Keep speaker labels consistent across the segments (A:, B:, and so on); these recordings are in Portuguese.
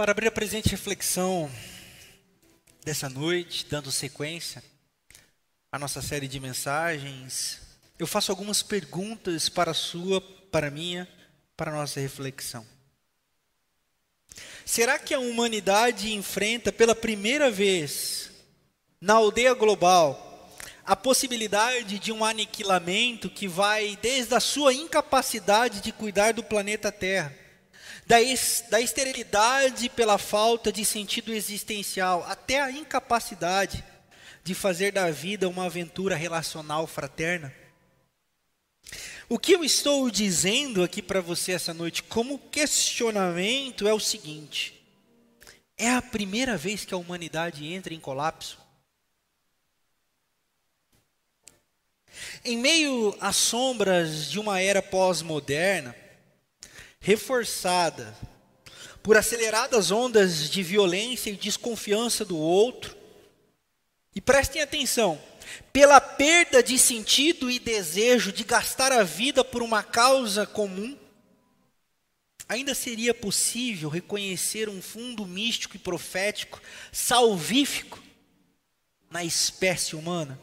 A: Para abrir a presente reflexão dessa noite, dando sequência à nossa série de mensagens, eu faço algumas perguntas para a sua, para a minha, para a nossa reflexão. Será que a humanidade enfrenta pela primeira vez na aldeia global a possibilidade de um aniquilamento que vai desde a sua incapacidade de cuidar do planeta Terra da, es, da esterilidade pela falta de sentido existencial, até a incapacidade de fazer da vida uma aventura relacional fraterna. O que eu estou dizendo aqui para você essa noite, como questionamento, é o seguinte: é a primeira vez que a humanidade entra em colapso? Em meio às sombras de uma era pós-moderna, reforçada por aceleradas ondas de violência e desconfiança do outro. E prestem atenção, pela perda de sentido e desejo de gastar a vida por uma causa comum, ainda seria possível reconhecer um fundo místico e profético, salvífico, na espécie humana?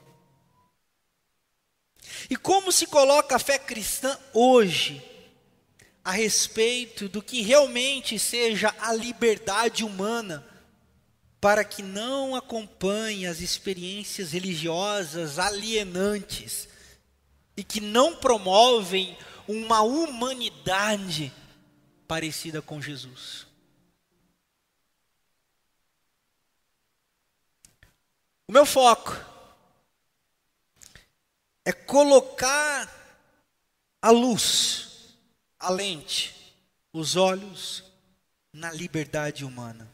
A: E como se coloca a fé cristã hoje, a respeito do que realmente seja a liberdade humana, para que não acompanhe as experiências religiosas alienantes e que não promovem uma humanidade parecida com Jesus. O meu foco é colocar a luz a lente, os olhos na liberdade humana.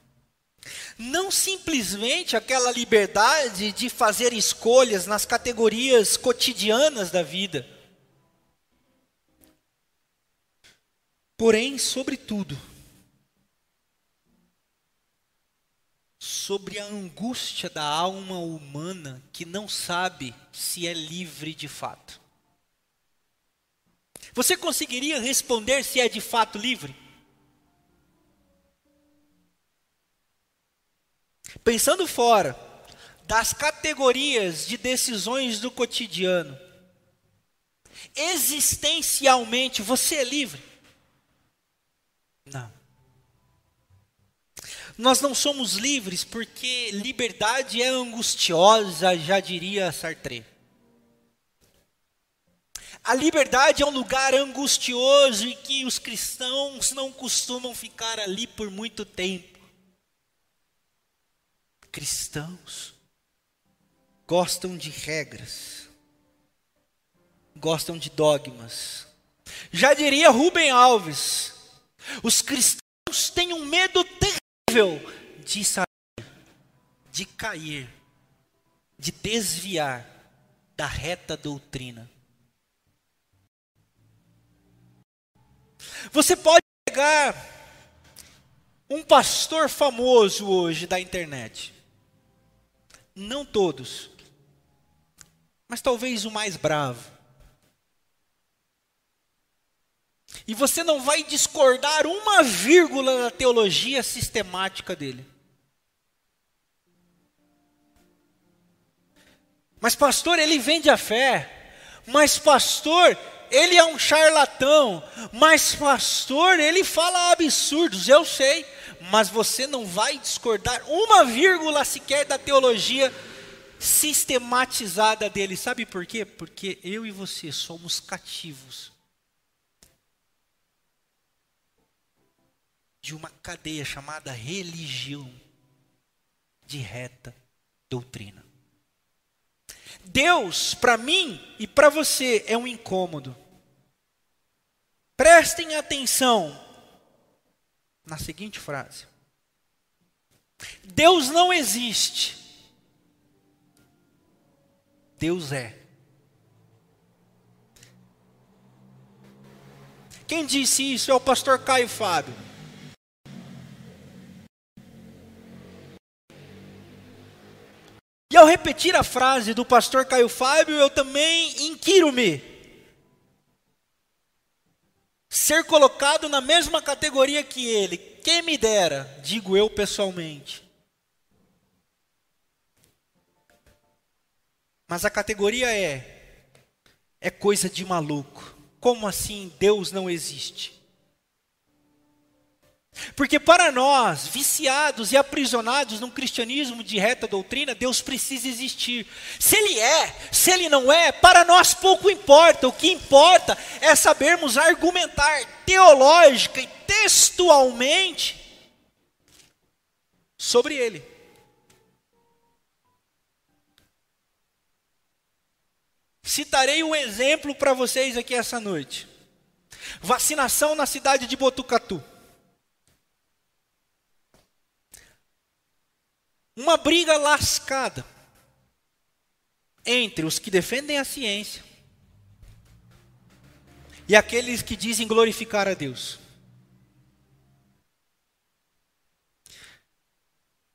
A: Não simplesmente aquela liberdade de fazer escolhas nas categorias cotidianas da vida. Porém, sobretudo, sobre a angústia da alma humana que não sabe se é livre de fato. Você conseguiria responder se é de fato livre? Pensando fora das categorias de decisões do cotidiano, existencialmente você é livre? Não. Nós não somos livres porque liberdade é angustiosa, já diria Sartre. A liberdade é um lugar angustioso e que os cristãos não costumam ficar ali por muito tempo. Cristãos gostam de regras, gostam de dogmas. Já diria Rubem Alves: os cristãos têm um medo terrível de sair, de cair, de desviar da reta doutrina. Você pode pegar um pastor famoso hoje da internet. Não todos, mas talvez o mais bravo. E você não vai discordar uma vírgula da teologia sistemática dele. Mas pastor, ele vende a fé. Mas pastor, ele é um charlatão, mas pastor, ele fala absurdos, eu sei, mas você não vai discordar uma vírgula sequer da teologia sistematizada dele. Sabe por quê? Porque eu e você somos cativos de uma cadeia chamada religião de reta doutrina. Deus, para mim e para você, é um incômodo. Prestem atenção na seguinte frase: Deus não existe, Deus é. Quem disse isso é o pastor Caio Fábio. E ao repetir a frase do pastor Caio Fábio, eu também inquiro-me ser colocado na mesma categoria que ele. quem me dera, digo eu pessoalmente. Mas a categoria é é coisa de maluco. Como assim Deus não existe? Porque para nós, viciados e aprisionados num cristianismo de reta doutrina, Deus precisa existir. Se Ele é, se Ele não é, para nós pouco importa. O que importa é sabermos argumentar teológica e textualmente sobre Ele. Citarei um exemplo para vocês aqui essa noite. Vacinação na cidade de Botucatu. Uma briga lascada entre os que defendem a ciência e aqueles que dizem glorificar a Deus.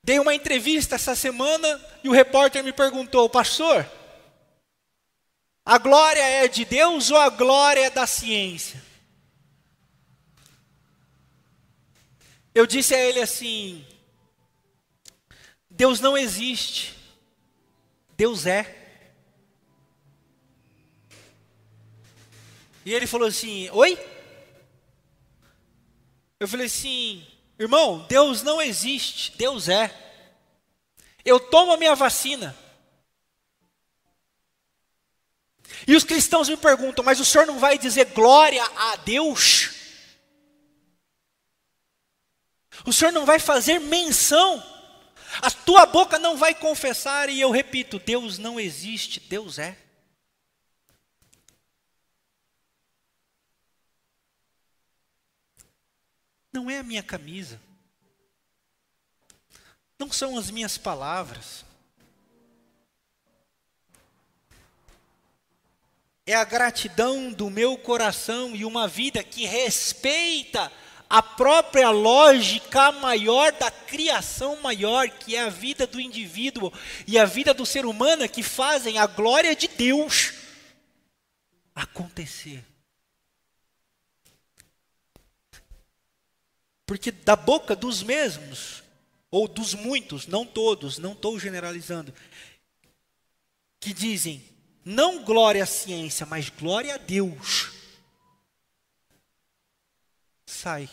A: Dei uma entrevista essa semana e o repórter me perguntou, pastor, a glória é de Deus ou a glória é da ciência? Eu disse a ele assim: Deus não existe. Deus é. E ele falou assim: Oi? Eu falei assim: Irmão, Deus não existe. Deus é. Eu tomo a minha vacina. E os cristãos me perguntam: Mas o senhor não vai dizer glória a Deus? O senhor não vai fazer menção a tua boca não vai confessar, e eu repito: Deus não existe, Deus é. Não é a minha camisa, não são as minhas palavras, é a gratidão do meu coração e uma vida que respeita a própria lógica maior da criação maior, que é a vida do indivíduo e a vida do ser humano, que fazem a glória de Deus acontecer. Porque da boca dos mesmos, ou dos muitos, não todos, não estou generalizando, que dizem, não glória à ciência, mas glória a Deus sai.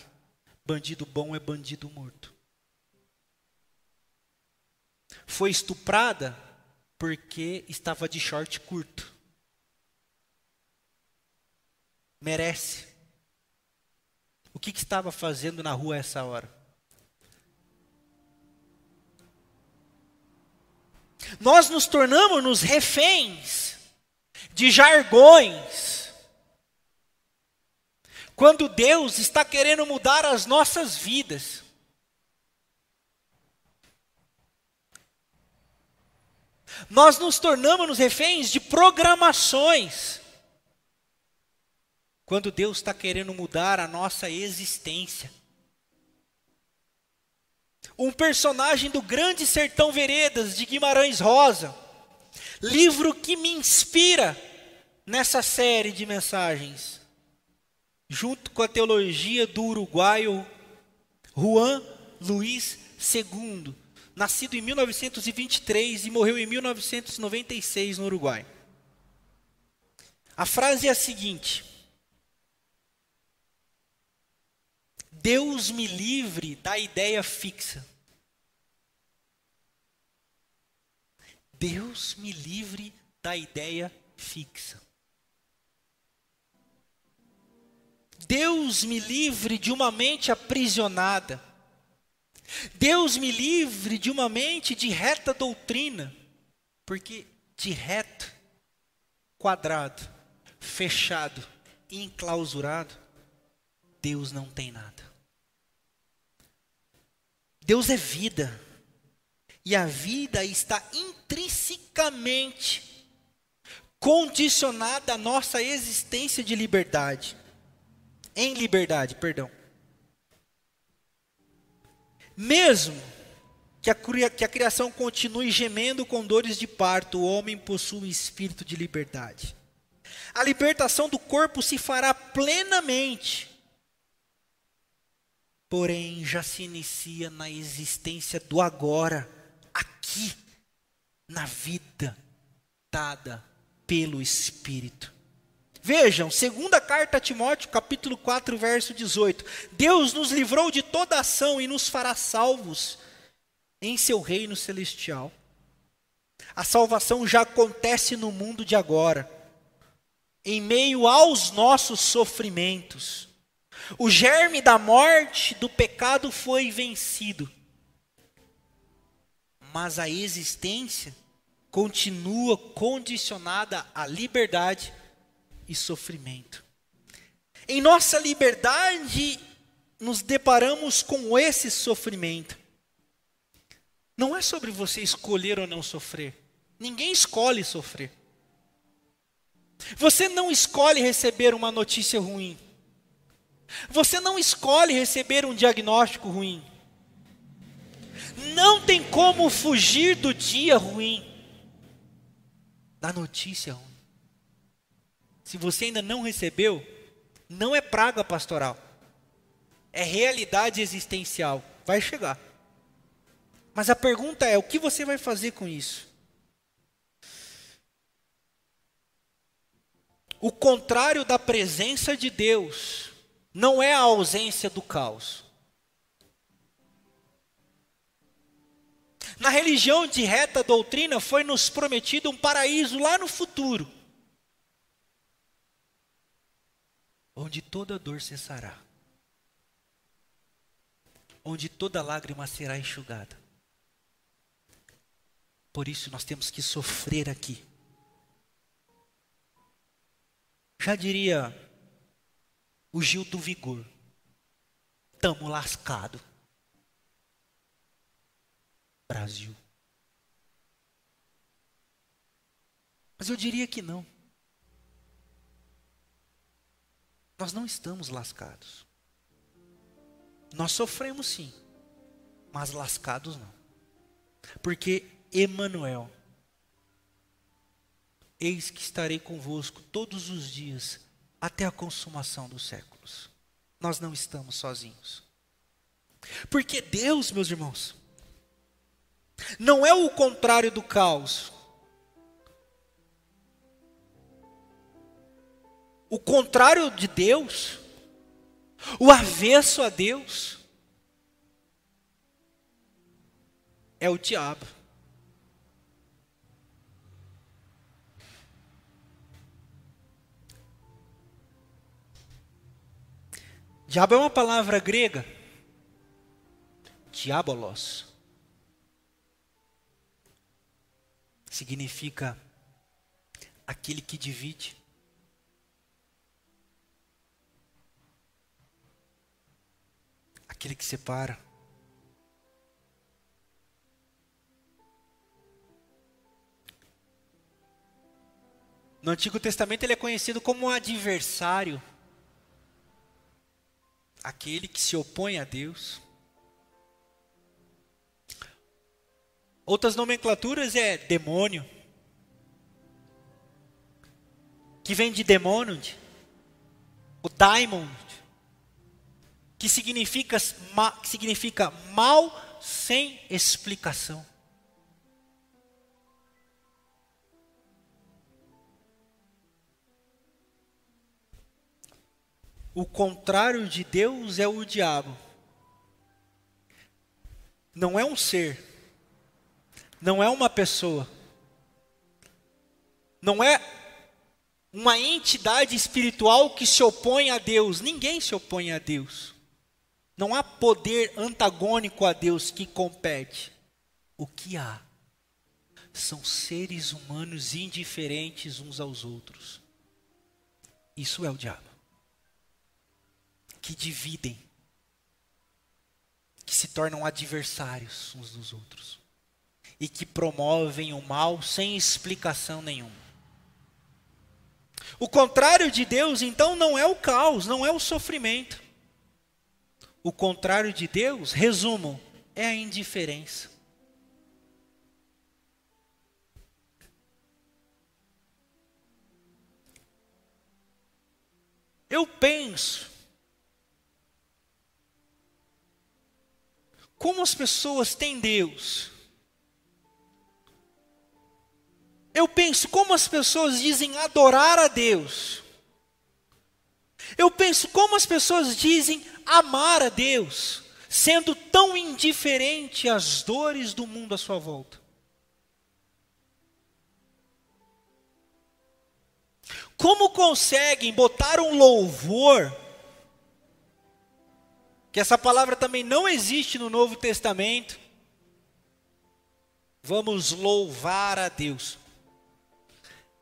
A: Bandido bom é bandido morto. Foi estuprada porque estava de short curto. Merece. O que, que estava fazendo na rua essa hora? Nós nos tornamos nos reféns de jargões, quando Deus está querendo mudar as nossas vidas. Nós nos tornamos reféns de programações. Quando Deus está querendo mudar a nossa existência. Um personagem do Grande Sertão Veredas, de Guimarães Rosa, livro que me inspira nessa série de mensagens junto com a teologia do uruguaio Juan Luiz II, nascido em 1923 e morreu em 1996 no Uruguai. A frase é a seguinte: Deus me livre da ideia fixa. Deus me livre da ideia fixa. Deus me livre de uma mente aprisionada. Deus me livre de uma mente de reta doutrina. Porque de reto, quadrado, fechado, enclausurado, Deus não tem nada. Deus é vida. E a vida está intrinsecamente condicionada à nossa existência de liberdade em liberdade, perdão. Mesmo que a, que a criação continue gemendo com dores de parto, o homem possui um espírito de liberdade. A libertação do corpo se fará plenamente porém já se inicia na existência do agora, aqui, na vida dada pelo Espírito. Vejam, segunda carta a Timóteo, capítulo 4, verso 18. Deus nos livrou de toda ação e nos fará salvos em seu reino celestial. A salvação já acontece no mundo de agora, em meio aos nossos sofrimentos. O germe da morte, do pecado foi vencido. Mas a existência continua condicionada à liberdade e sofrimento. Em nossa liberdade, nos deparamos com esse sofrimento. Não é sobre você escolher ou não sofrer. Ninguém escolhe sofrer. Você não escolhe receber uma notícia ruim. Você não escolhe receber um diagnóstico ruim. Não tem como fugir do dia ruim, da notícia ruim. Se você ainda não recebeu, não é praga pastoral, é realidade existencial. Vai chegar. Mas a pergunta é: o que você vai fazer com isso? O contrário da presença de Deus não é a ausência do caos. Na religião de reta doutrina foi nos prometido um paraíso lá no futuro, onde toda dor cessará, onde toda lágrima será enxugada. Por isso nós temos que sofrer aqui. Já diria o Gil do Vigor, tamo lascado. Brasil. Mas eu diria que não. Nós não estamos lascados. Nós sofremos sim, mas lascados não. Porque Emanuel, eis que estarei convosco todos os dias até a consumação dos séculos. Nós não estamos sozinhos. Porque Deus, meus irmãos, não é o contrário do caos. O contrário de Deus, o avesso a Deus, é o diabo. Diabo é uma palavra grega. Diabolos. Significa aquele que divide. Aquele que separa. No Antigo Testamento ele é conhecido como adversário aquele que se opõe a Deus. Outras nomenclaturas é demônio, que vem de demônio, o daimon, que significa, que significa mal sem explicação. O contrário de Deus é o diabo. Não é um ser. Não é uma pessoa. Não é uma entidade espiritual que se opõe a Deus. Ninguém se opõe a Deus. Não há poder antagônico a Deus que compete. O que há são seres humanos indiferentes uns aos outros. Isso é o diabo que dividem, que se tornam adversários uns dos outros e que promovem o mal sem explicação nenhuma. O contrário de Deus, então, não é o caos, não é o sofrimento. O contrário de Deus, resumo, é a indiferença. Eu penso como as pessoas têm Deus. Eu penso como as pessoas dizem adorar a Deus. Eu penso como as pessoas dizem amar a Deus, sendo tão indiferente às dores do mundo à sua volta. Como conseguem botar um louvor, que essa palavra também não existe no Novo Testamento, vamos louvar a Deus.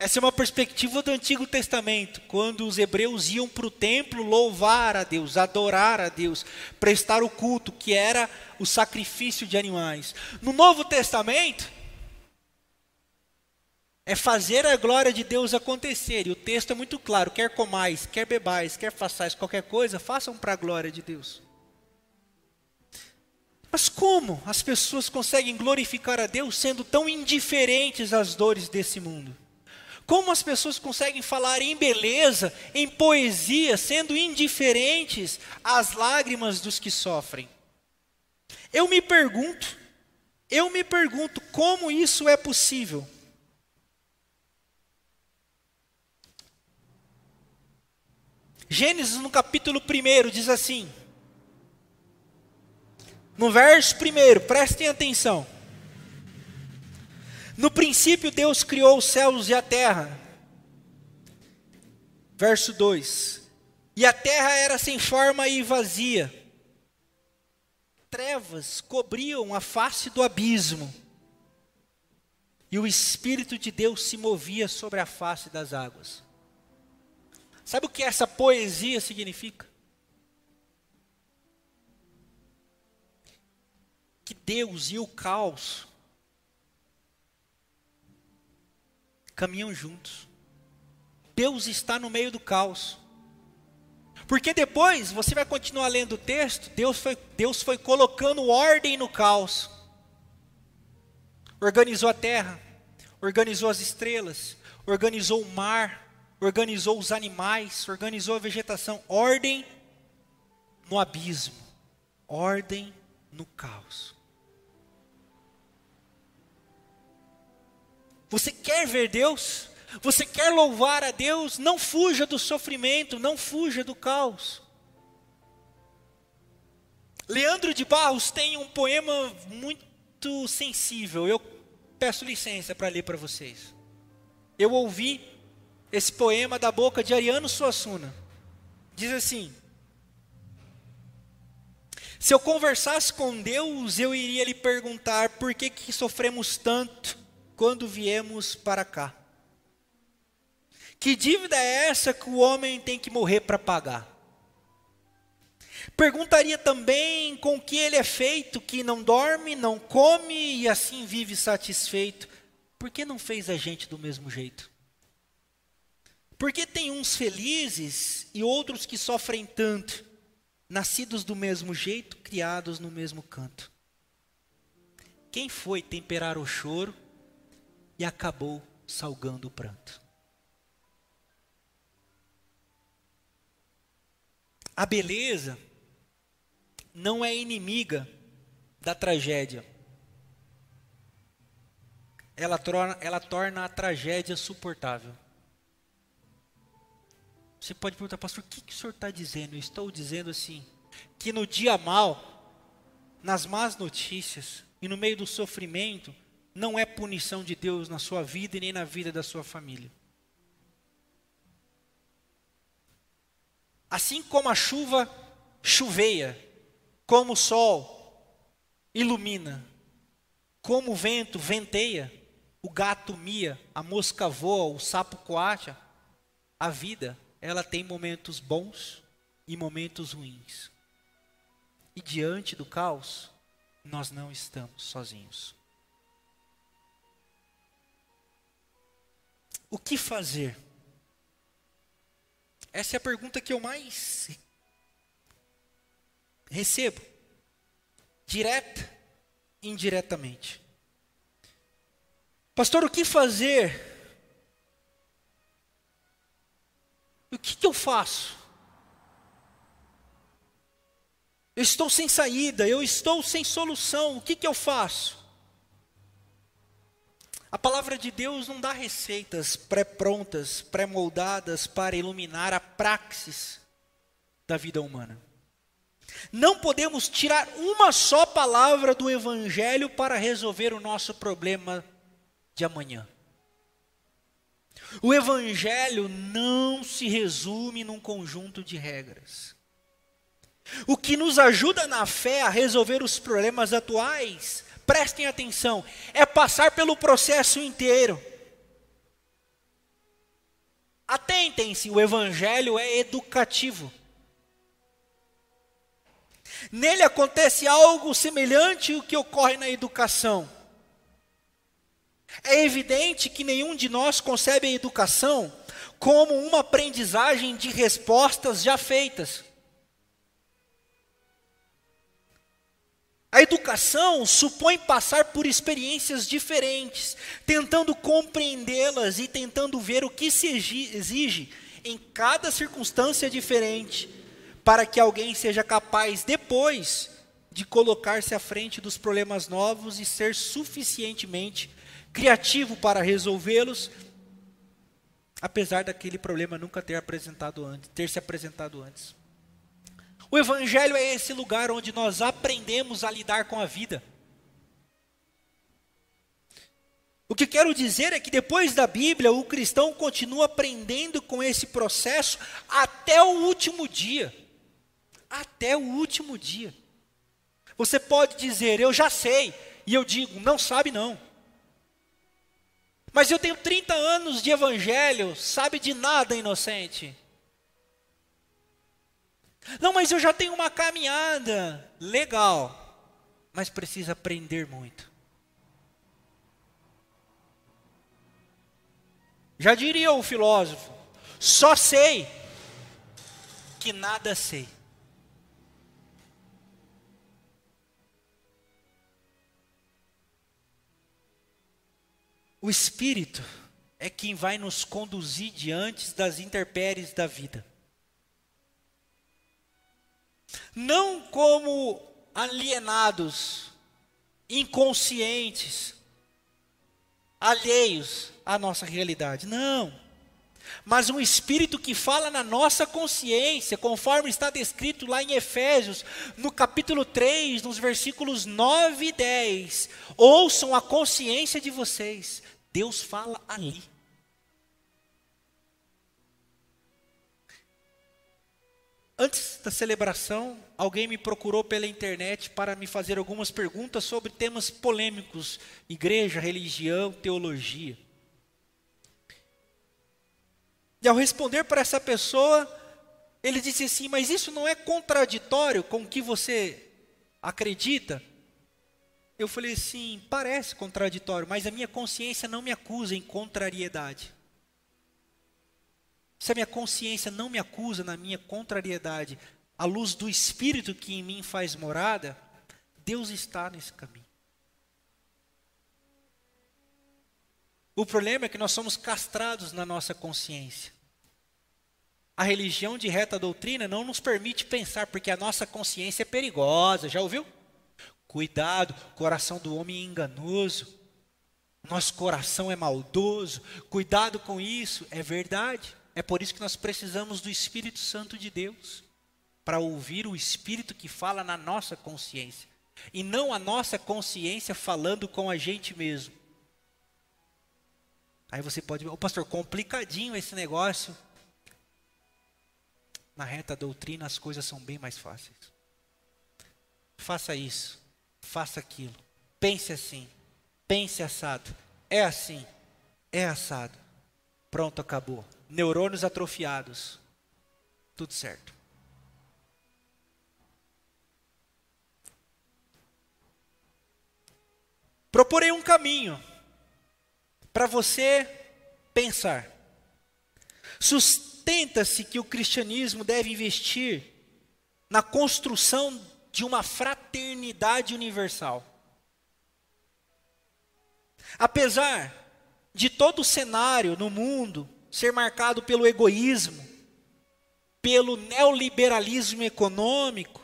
A: Essa é uma perspectiva do Antigo Testamento, quando os hebreus iam para o templo louvar a Deus, adorar a Deus, prestar o culto, que era o sacrifício de animais. No Novo Testamento, é fazer a glória de Deus acontecer, e o texto é muito claro: quer comais, quer bebais, quer façais qualquer coisa, façam para a glória de Deus. Mas como as pessoas conseguem glorificar a Deus sendo tão indiferentes às dores desse mundo? Como as pessoas conseguem falar em beleza, em poesia, sendo indiferentes às lágrimas dos que sofrem? Eu me pergunto, eu me pergunto como isso é possível. Gênesis no capítulo 1 diz assim, no verso 1, prestem atenção. No princípio, Deus criou os céus e a terra. Verso 2: E a terra era sem forma e vazia, trevas cobriam a face do abismo, e o Espírito de Deus se movia sobre a face das águas. Sabe o que essa poesia significa? Que Deus e o caos caminham juntos. Deus está no meio do caos. Porque depois você vai continuar lendo o texto, Deus foi, Deus foi colocando ordem no caos. Organizou a terra, organizou as estrelas, organizou o mar, organizou os animais, organizou a vegetação, ordem no abismo, ordem no caos. Você quer ver Deus? Você quer louvar a Deus? Não fuja do sofrimento, não fuja do caos. Leandro de Barros tem um poema muito sensível. Eu peço licença para ler para vocês. Eu ouvi esse poema da boca de Ariano Suassuna. Diz assim: Se eu conversasse com Deus, eu iria lhe perguntar por que, que sofremos tanto quando viemos para cá. Que dívida é essa que o homem tem que morrer para pagar? Perguntaria também com que ele é feito, que não dorme, não come e assim vive satisfeito. Por que não fez a gente do mesmo jeito? Porque tem uns felizes e outros que sofrem tanto, nascidos do mesmo jeito, criados no mesmo canto. Quem foi temperar o choro e acabou salgando o pranto. A beleza não é inimiga da tragédia. Ela torna, ela torna a tragédia suportável. Você pode perguntar, pastor, o que, que o senhor está dizendo? Eu estou dizendo assim, que no dia mal, nas más notícias e no meio do sofrimento, não é punição de Deus na sua vida e nem na vida da sua família. Assim como a chuva chuveia, como o sol ilumina, como o vento venteia, o gato mia, a mosca voa, o sapo coacha, a vida, ela tem momentos bons e momentos ruins. E diante do caos, nós não estamos sozinhos. O que fazer? Essa é a pergunta que eu mais recebo, direta e indiretamente. Pastor, o que fazer? O que, que eu faço? Eu estou sem saída, eu estou sem solução, o que, que eu faço? A palavra de Deus não dá receitas pré-prontas, pré-moldadas para iluminar a praxis da vida humana. Não podemos tirar uma só palavra do Evangelho para resolver o nosso problema de amanhã. O Evangelho não se resume num conjunto de regras. O que nos ajuda na fé a resolver os problemas atuais, prestem atenção, é passar pelo processo inteiro. Atentem-se, o Evangelho é educativo. Nele acontece algo semelhante ao que ocorre na educação. É evidente que nenhum de nós concebe a educação como uma aprendizagem de respostas já feitas. A educação supõe passar por experiências diferentes, tentando compreendê-las e tentando ver o que se exige em cada circunstância diferente, para que alguém seja capaz depois de colocar-se à frente dos problemas novos e ser suficientemente criativo para resolvê-los, apesar daquele problema nunca ter apresentado antes, ter se apresentado antes. O evangelho é esse lugar onde nós aprendemos a lidar com a vida. O que quero dizer é que depois da Bíblia, o cristão continua aprendendo com esse processo até o último dia. Até o último dia. Você pode dizer, eu já sei, e eu digo, não sabe não. Mas eu tenho 30 anos de evangelho, sabe de nada, inocente. Não, mas eu já tenho uma caminhada. Legal, mas precisa aprender muito. Já diria o filósofo: só sei que nada sei. O Espírito é quem vai nos conduzir diante das intempéries da vida. Não como alienados, inconscientes, alheios à nossa realidade. Não. Mas um espírito que fala na nossa consciência, conforme está descrito lá em Efésios, no capítulo 3, nos versículos 9 e 10. Ouçam a consciência de vocês. Deus fala ali. Antes da celebração, alguém me procurou pela internet para me fazer algumas perguntas sobre temas polêmicos: igreja, religião, teologia. E ao responder para essa pessoa, ele disse assim: Mas isso não é contraditório com o que você acredita? Eu falei assim: parece contraditório, mas a minha consciência não me acusa em contrariedade. Se a minha consciência não me acusa na minha contrariedade, a luz do Espírito que em mim faz morada, Deus está nesse caminho. O problema é que nós somos castrados na nossa consciência. A religião de reta doutrina não nos permite pensar, porque a nossa consciência é perigosa, já ouviu? Cuidado, coração do homem é enganoso. Nosso coração é maldoso. Cuidado com isso, é verdade. É por isso que nós precisamos do Espírito Santo de Deus para ouvir o Espírito que fala na nossa consciência e não a nossa consciência falando com a gente mesmo. Aí você pode, o oh, pastor, complicadinho esse negócio. Na reta doutrina as coisas são bem mais fáceis. Faça isso faça aquilo. Pense assim, pense assado. É assim, é assado. Pronto, acabou. Neurônios atrofiados. Tudo certo. Proporei um caminho para você pensar. Sustenta-se que o cristianismo deve investir na construção de uma fraternidade universal. Apesar de todo o cenário no mundo ser marcado pelo egoísmo, pelo neoliberalismo econômico,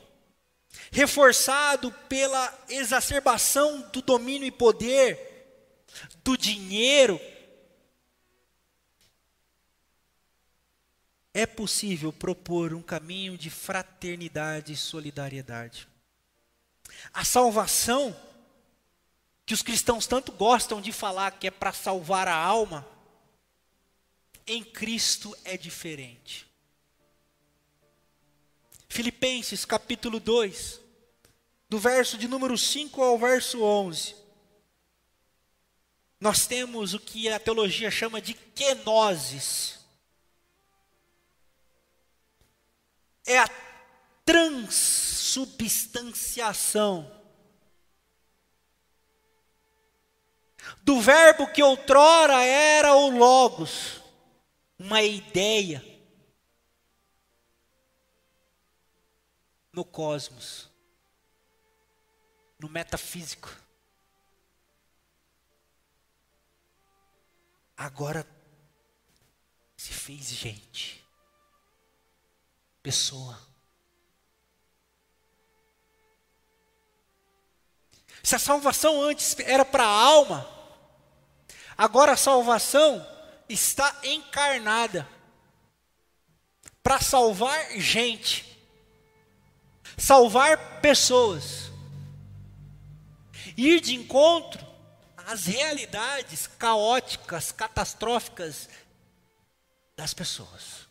A: reforçado pela exacerbação do domínio e poder, do dinheiro, é possível propor um caminho de fraternidade e solidariedade. A salvação, que os cristãos tanto gostam de falar que é para salvar a alma, em Cristo é diferente. Filipenses capítulo 2, do verso de número 5 ao verso 11. Nós temos o que a teologia chama de kenosis. É a transubstanciação do verbo que outrora era o logos, uma ideia no cosmos, no metafísico. Agora se fez gente, pessoa. Se a salvação antes era para a alma, agora a salvação está encarnada para salvar gente salvar pessoas, ir de encontro às realidades caóticas, catastróficas das pessoas.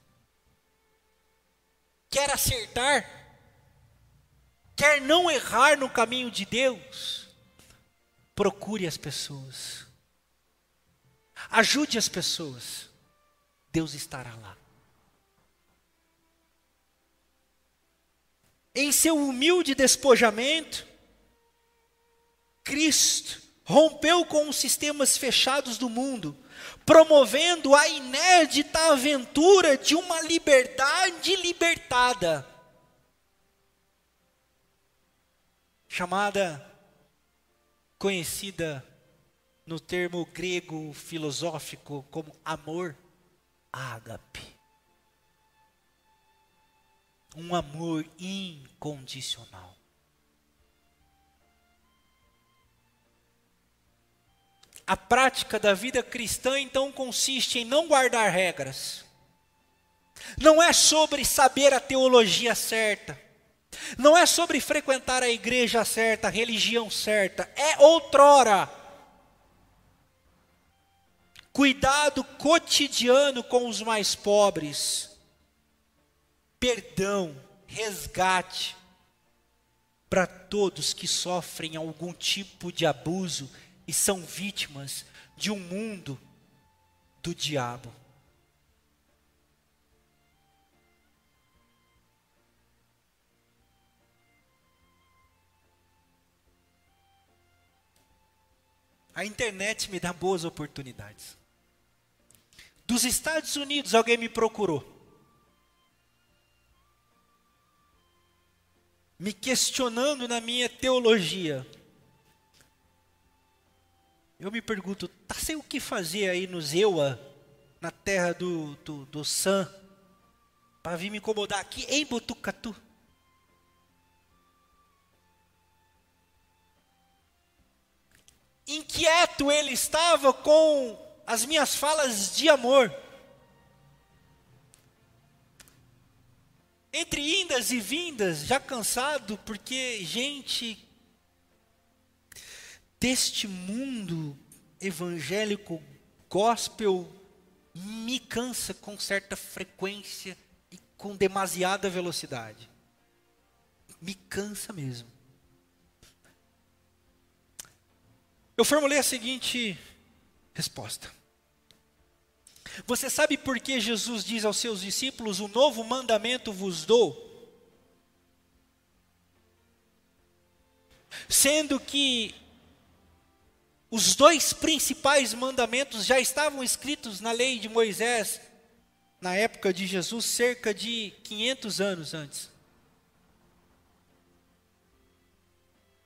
A: Quer acertar, quer não errar no caminho de Deus, procure as pessoas, ajude as pessoas, Deus estará lá. em seu humilde despojamento, Cristo rompeu com os sistemas fechados do mundo, promovendo a inédita aventura de uma liberdade libertada, chamada, conhecida no termo grego filosófico como amor ágape um amor incondicional. A prática da vida cristã então consiste em não guardar regras. Não é sobre saber a teologia certa. Não é sobre frequentar a igreja certa, a religião certa. É outrora. Cuidado cotidiano com os mais pobres perdão, resgate para todos que sofrem algum tipo de abuso e são vítimas de um mundo do diabo. A internet me dá boas oportunidades. Dos Estados Unidos, alguém me procurou. me questionando na minha teologia. Eu me pergunto, tá sem o que fazer aí no Zewa, na terra do, do, do Sam, para vir me incomodar aqui em Botucatu? Inquieto ele estava com as minhas falas de amor. Entre indas e vindas, já cansado, porque gente deste mundo evangélico gospel me cansa com certa frequência e com demasiada velocidade. Me cansa mesmo. Eu formulei a seguinte resposta: você sabe por que Jesus diz aos seus discípulos: O novo mandamento vos dou? Sendo que os dois principais mandamentos já estavam escritos na lei de Moisés, na época de Jesus, cerca de 500 anos antes.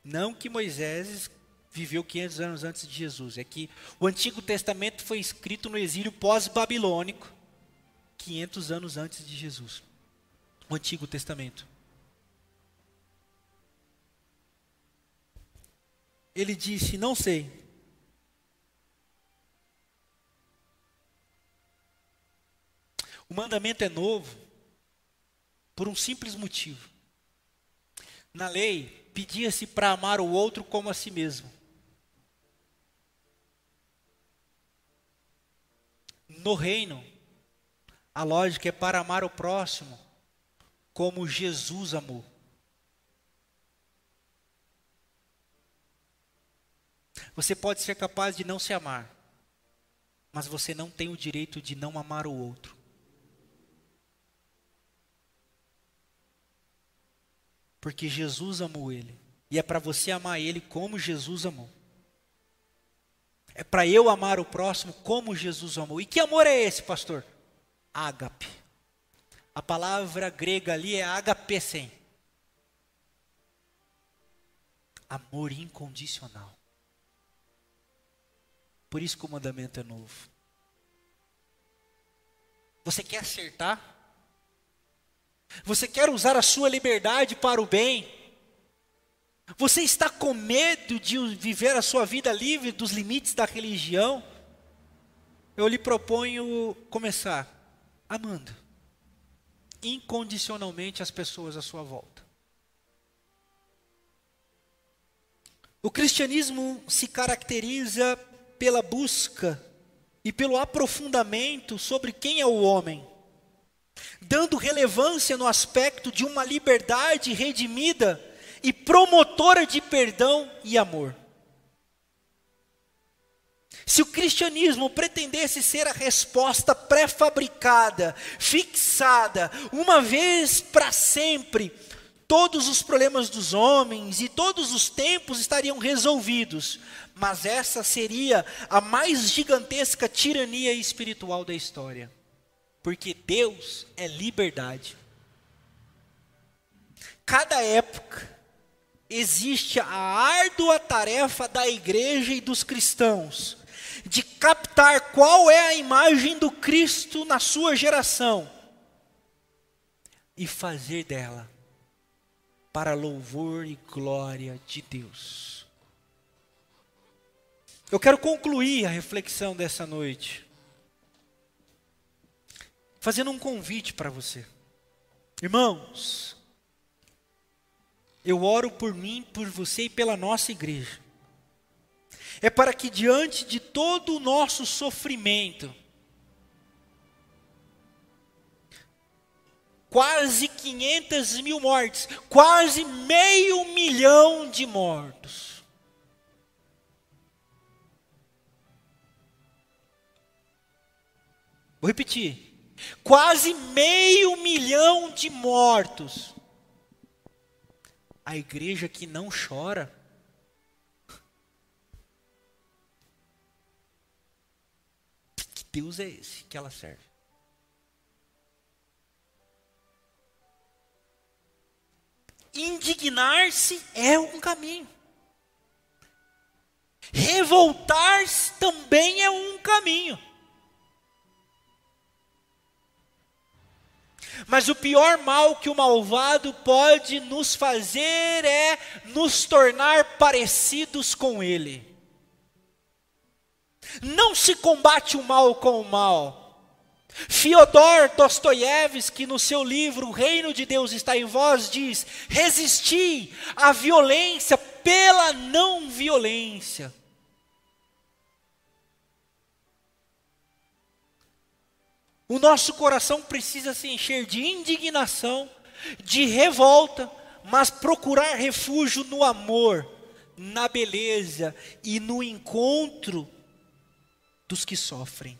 A: Não que Moisés viveu 500 anos antes de Jesus. É que o Antigo Testamento foi escrito no exílio pós-babilônico, 500 anos antes de Jesus. O Antigo Testamento. Ele disse: Não sei. O mandamento é novo por um simples motivo. Na lei, pedia-se para amar o outro como a si mesmo. No reino, a lógica é para amar o próximo como Jesus amou. Você pode ser capaz de não se amar, mas você não tem o direito de não amar o outro. Porque Jesus amou ele. E é para você amar ele como Jesus amou. É para eu amar o próximo como Jesus amou. E que amor é esse, pastor? Ágape. A palavra grega ali é agapesen. Amor incondicional. Por isso que o mandamento é novo. Você quer acertar? Você quer usar a sua liberdade para o bem? Você está com medo de viver a sua vida livre dos limites da religião? Eu lhe proponho começar amando incondicionalmente as pessoas à sua volta. O cristianismo se caracteriza pela busca e pelo aprofundamento sobre quem é o homem, dando relevância no aspecto de uma liberdade redimida e promotora de perdão e amor. Se o cristianismo pretendesse ser a resposta pré-fabricada, fixada, uma vez para sempre, todos os problemas dos homens e todos os tempos estariam resolvidos, mas essa seria a mais gigantesca tirania espiritual da história. Porque Deus é liberdade. Cada época existe a árdua tarefa da igreja e dos cristãos de captar qual é a imagem do Cristo na sua geração e fazer dela para louvor e glória de Deus. Eu quero concluir a reflexão dessa noite fazendo um convite para você. Irmãos, eu oro por mim, por você e pela nossa igreja. É para que diante de todo o nosso sofrimento, quase 500 mil mortes, quase meio milhão de mortos, Vou repetir. Quase meio milhão de mortos. A igreja que não chora. Que Deus é esse que ela serve? Indignar-se é um caminho. Revoltar-se também é um caminho. Mas o pior mal que o malvado pode nos fazer é nos tornar parecidos com ele. Não se combate o mal com o mal. Fyodor Dostoiévski, no seu livro O Reino de Deus está em vós, diz: resisti à violência pela não violência. O nosso coração precisa se encher de indignação, de revolta, mas procurar refúgio no amor, na beleza e no encontro dos que sofrem.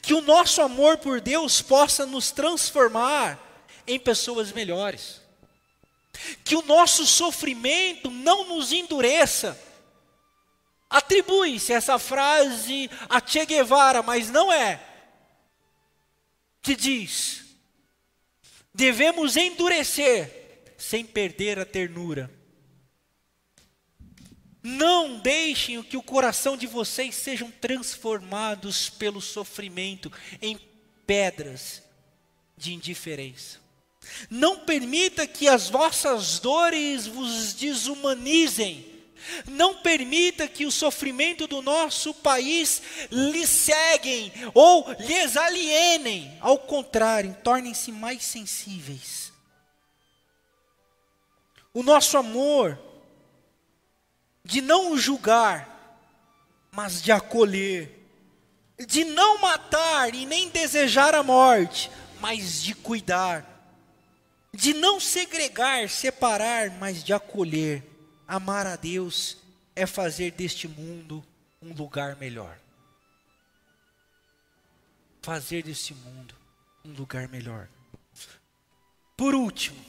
A: Que o nosso amor por Deus possa nos transformar em pessoas melhores. Que o nosso sofrimento não nos endureça. Atribui-se essa frase a Che Guevara, mas não é que diz: devemos endurecer sem perder a ternura. Não deixem que o coração de vocês sejam transformados pelo sofrimento em pedras de indiferença. Não permita que as vossas dores vos desumanizem, Não permita que o sofrimento do nosso país lhe ceguem ou lhes alienem. Ao contrário, tornem-se mais sensíveis. O nosso amor de não julgar, mas de acolher, de não matar e nem desejar a morte, mas de cuidar, de não segregar, separar, mas de acolher. Amar a Deus é fazer deste mundo um lugar melhor. Fazer deste mundo um lugar melhor. Por último,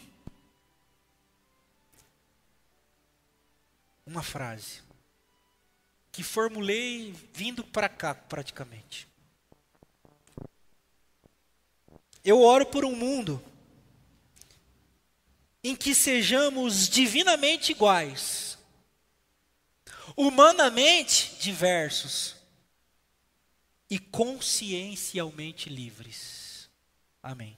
A: uma frase que formulei vindo para cá praticamente. Eu oro por um mundo em que sejamos divinamente iguais, humanamente diversos e consciencialmente livres. Amém.